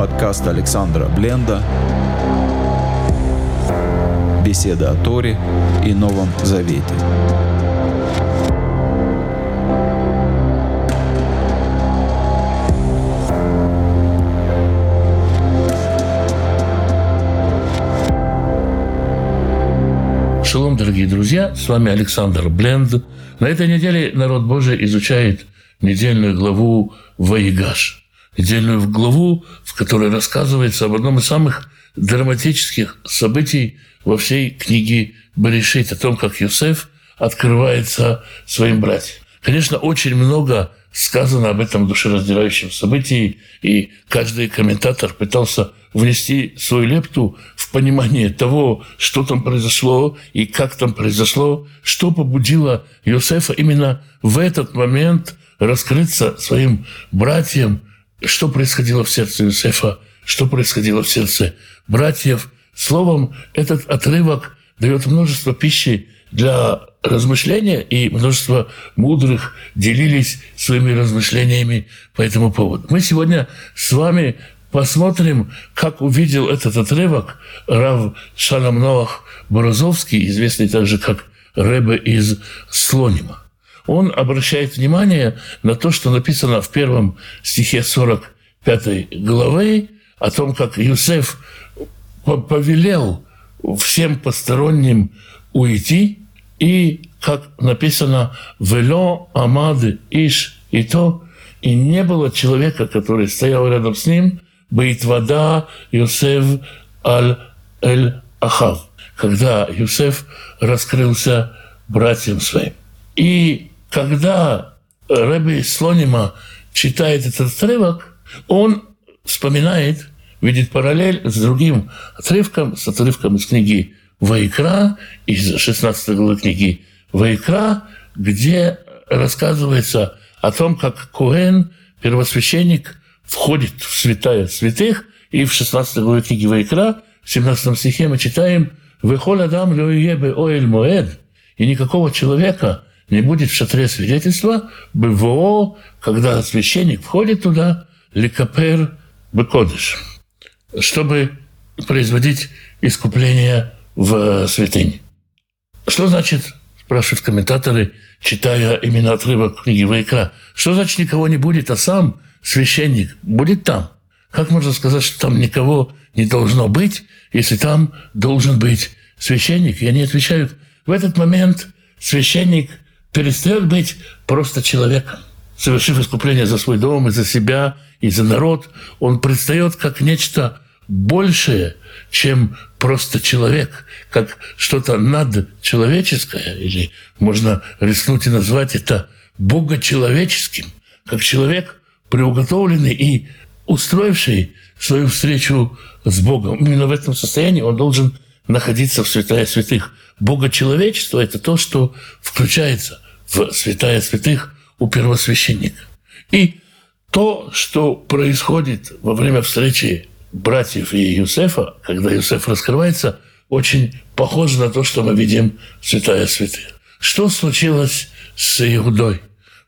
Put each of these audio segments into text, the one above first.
Подкаст Александра Бленда. Беседа о Торе и Новом Завете. Шалом, дорогие друзья, с вами Александр Бленд. На этой неделе народ Божий изучает недельную главу Ваигаш. Недельную главу, в которой рассказывается об одном из самых драматических событий во всей книге Берешит, о том, как Юсеф открывается своим братьям. Конечно, очень много сказано об этом душераздирающем событии, и каждый комментатор пытался внести свою лепту в понимание того, что там произошло и как там произошло, что побудило Иосифа именно в этот момент раскрыться своим братьям, что происходило в сердце Иосифа, что происходило в сердце братьев. Словом, этот отрывок дает множество пищи для размышления, и множество мудрых делились своими размышлениями по этому поводу. Мы сегодня с вами посмотрим, как увидел этот отрывок Рав Шалам Ноах Борозовский, известный также как Ребе из Слонима. Он обращает внимание на то, что написано в первом стихе 45 главы о том, как Юсеф повелел всем посторонним уйти, и, как написано, «Вело амады иш и то», и не было человека, который стоял рядом с ним, «Бeit вода Юсеф аль эль Ахав», когда Юсеф раскрылся братьям своим. И когда Рэби Слонима читает этот отрывок, он вспоминает, видит параллель с другим отрывком, с отрывком из книги Вайкра, из 16 главы книги Вайкра, где рассказывается о том, как Куэн, первосвященник, входит в святая святых, и в 16 главе книги Вайкра, в 17 стихе мы читаем «Вехоль адам лёиебе оэль моэд» и никакого человека не будет в шатре свидетельства, БВО, когда священник входит туда, ликапер бекодыш, чтобы производить искупление в святыне. Что значит, спрашивают комментаторы, читая именно отрывок книги Вайкра, что значит никого не будет, а сам священник будет там? Как можно сказать, что там никого не должно быть, если там должен быть священник? И они отвечают, в этот момент священник перестает быть просто человеком. Совершив искупление за свой дом и за себя, и за народ, он предстает как нечто большее, чем просто человек, как что-то надчеловеческое, или можно рискнуть и назвать это богочеловеческим, как человек, приуготовленный и устроивший свою встречу с Богом. Именно в этом состоянии он должен находиться в святая святых. Богочеловечество – это то, что включается в святая святых у первосвященника. И то, что происходит во время встречи братьев и Юсефа, когда Юсеф раскрывается, очень похоже на то, что мы видим в Святая Святых. Что случилось с Иудой?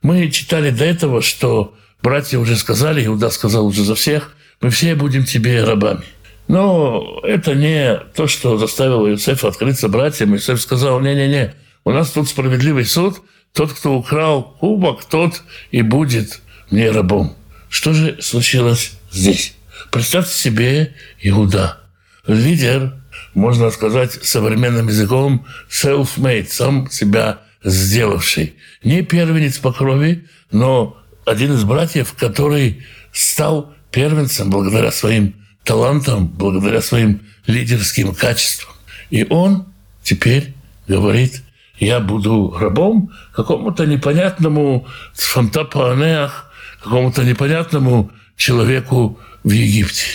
Мы читали до этого, что братья уже сказали, Иуда сказал уже за всех, мы все будем тебе рабами. Но это не то, что заставило Юсефа открыться братьям. Юсеф сказал, не-не-не, у нас тут справедливый суд, тот, кто украл кубок, тот и будет мне рабом. Что же случилось здесь? Представьте себе Иуда. Лидер, можно сказать современным языком, self-made, сам себя сделавший. Не первенец по крови, но один из братьев, который стал первенцем благодаря своим талантам, благодаря своим лидерским качествам. И он теперь говорит, я буду рабом какому-то непонятному фантапанеах, какому-то непонятному человеку в Египте.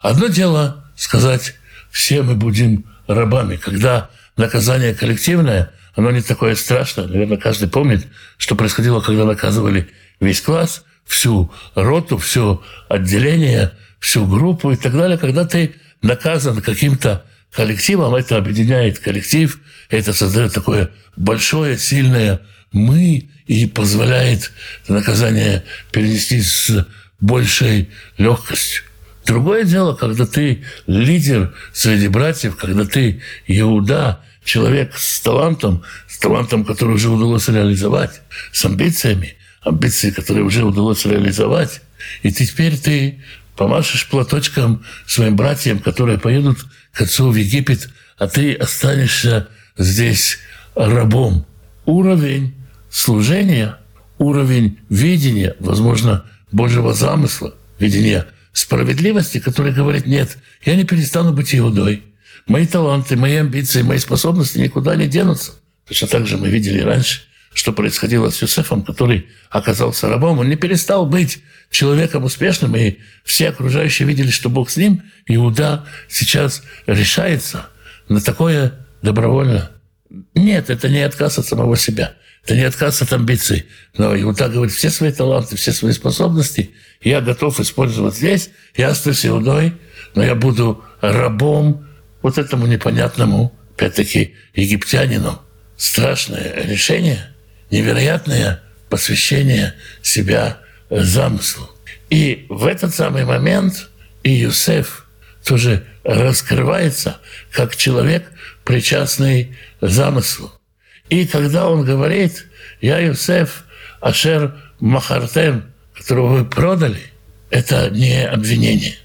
Одно дело сказать, все мы будем рабами, когда наказание коллективное, оно не такое страшное. Наверное, каждый помнит, что происходило, когда наказывали весь класс, всю роту, все отделение, всю группу и так далее. Когда ты наказан каким-то коллективом, это объединяет коллектив, это создает такое большое, сильное «мы» и позволяет наказание перенести с большей легкостью. Другое дело, когда ты лидер среди братьев, когда ты Иуда, человек с талантом, с талантом, который уже удалось реализовать, с амбициями, амбиции, которые уже удалось реализовать, и теперь ты помашешь платочком своим братьям, которые поедут к отцу в Египет, а ты останешься здесь рабом. Уровень служения, уровень видения, возможно, Божьего замысла, видения справедливости, который говорит, нет, я не перестану быть иудой. Мои таланты, мои амбиции, мои способности никуда не денутся. Точно так же мы видели раньше, что происходило с Юсефом, который оказался рабом. Он не перестал быть человеком успешным, и все окружающие видели, что Бог с ним. Иуда сейчас решается на такое добровольно. Нет, это не отказ от самого себя. Это не отказ от амбиций. Но Иуда говорит, все свои таланты, все свои способности я готов использовать здесь. Я остаюсь Иудой, но я буду рабом вот этому непонятному, опять-таки, египтянину. Страшное решение, невероятное посвящение себя замыслу. И в этот самый момент и Юсеф тоже раскрывается как человек, причастный замыслу. И когда он говорит, я Юсеф Ашер Махартем, которого вы продали, это не обвинение.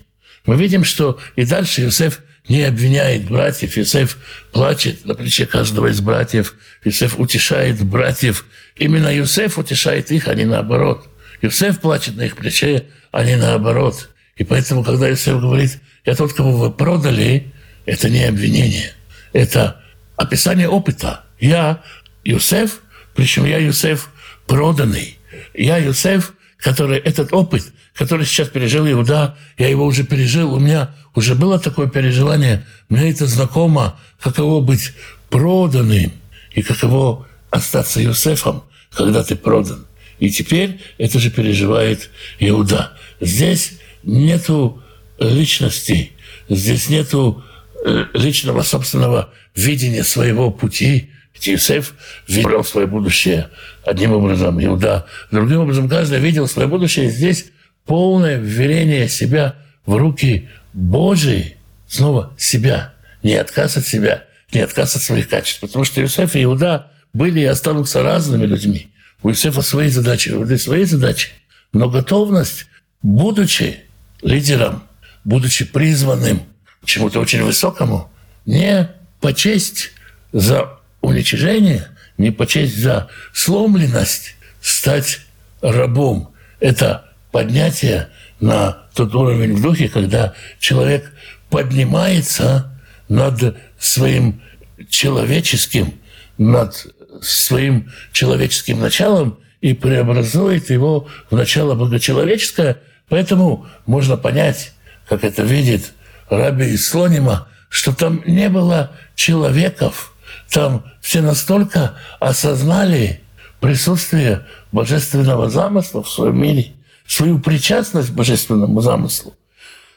Мы видим, что и дальше Юсеф не обвиняет братьев. Юсеф плачет на плече каждого из братьев. Юсеф утешает братьев. Именно Юсеф утешает их, а не наоборот. Юсеф плачет на их плече, а не наоборот. И поэтому, когда Юсеф говорит, я тот, кого вы продали, это не обвинение. Это описание опыта. Я Юсеф, причем я Юсеф проданный. Я Юсеф, который этот опыт, который сейчас пережил Иуда, я его уже пережил, у меня уже было такое переживание, мне это знакомо, каково быть проданным и каково остаться Юсефом, когда ты продан. И теперь это же переживает Иуда. Здесь нету личности, здесь нету э, личного собственного видения своего пути, ведь Иосиф видел свое будущее одним образом, Иуда другим образом. Каждый видел свое будущее. Здесь полное вверение себя в руки Божьи. Снова себя. Не отказ от себя, не отказ от своих качеств. Потому что Иосиф и Иуда были и останутся разными людьми. У Иосифа свои задачи, у Иуды свои задачи. Но готовность, будучи лидером, будучи призванным к чему-то очень высокому, не почесть за уничижение, не почесть за сломленность, стать рабом. Это поднятие на тот уровень в духе, когда человек поднимается над своим человеческим, над своим человеческим началом и преобразует его в начало богочеловеческое. Поэтому можно понять, как это видит Раби из Слонима, что там не было человеков – там все настолько осознали присутствие божественного замысла в своем мире, свою причастность к божественному замыслу,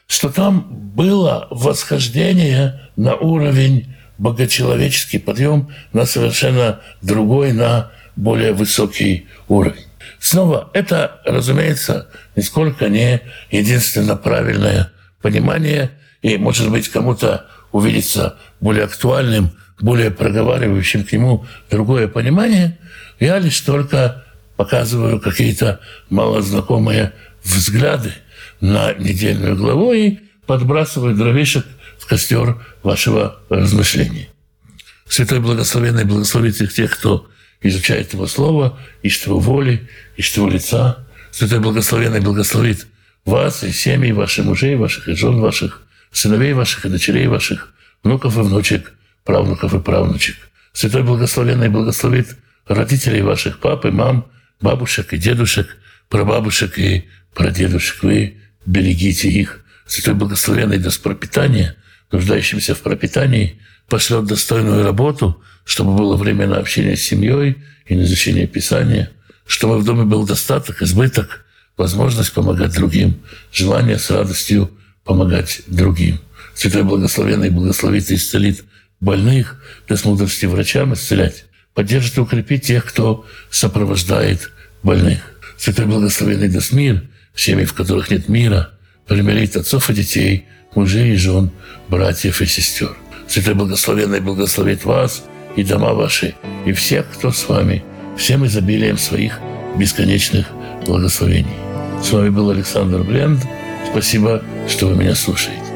что там было восхождение на уровень богочеловеческий подъем на совершенно другой, на более высокий уровень. Снова, это, разумеется, нисколько не единственно правильное понимание, и, может быть, кому-то увидится более актуальным более проговаривающим к нему другое понимание, я лишь только показываю какие-то малознакомые взгляды на недельную главу и подбрасываю дровишек костер вашего размышления. Святой Благословенный благословит всех тех, кто изучает Его Слово, ищет Его воли, ищет Его лица. Святой Благословенный благословит вас и семьи ваших мужей, ваших и жен ваших, сыновей ваших и дочерей ваших, внуков и внучек – правнуков и правнучек. Святой Благословенный благословит родителей ваших, пап и мам, бабушек и дедушек, прабабушек и прадедушек. Вы берегите их. Святой Благословенный даст пропитание, нуждающимся в пропитании, пошлет достойную работу, чтобы было время на общение с семьей и на изучение Писания, чтобы в доме был достаток, избыток, возможность помогать другим, желание с радостью помогать другим. Святой Благословенный благословит и исцелит больных, даст мудрости врачам исцелять, поддержит и укрепит тех, кто сопровождает больных. Святой Благословенный даст мир, семьи, в которых нет мира, примирить отцов и детей, мужей и жен, братьев и сестер. Святой Благословенный благословит вас и дома ваши, и всех, кто с вами, всем изобилием своих бесконечных благословений. С вами был Александр Бленд. Спасибо, что вы меня слушаете.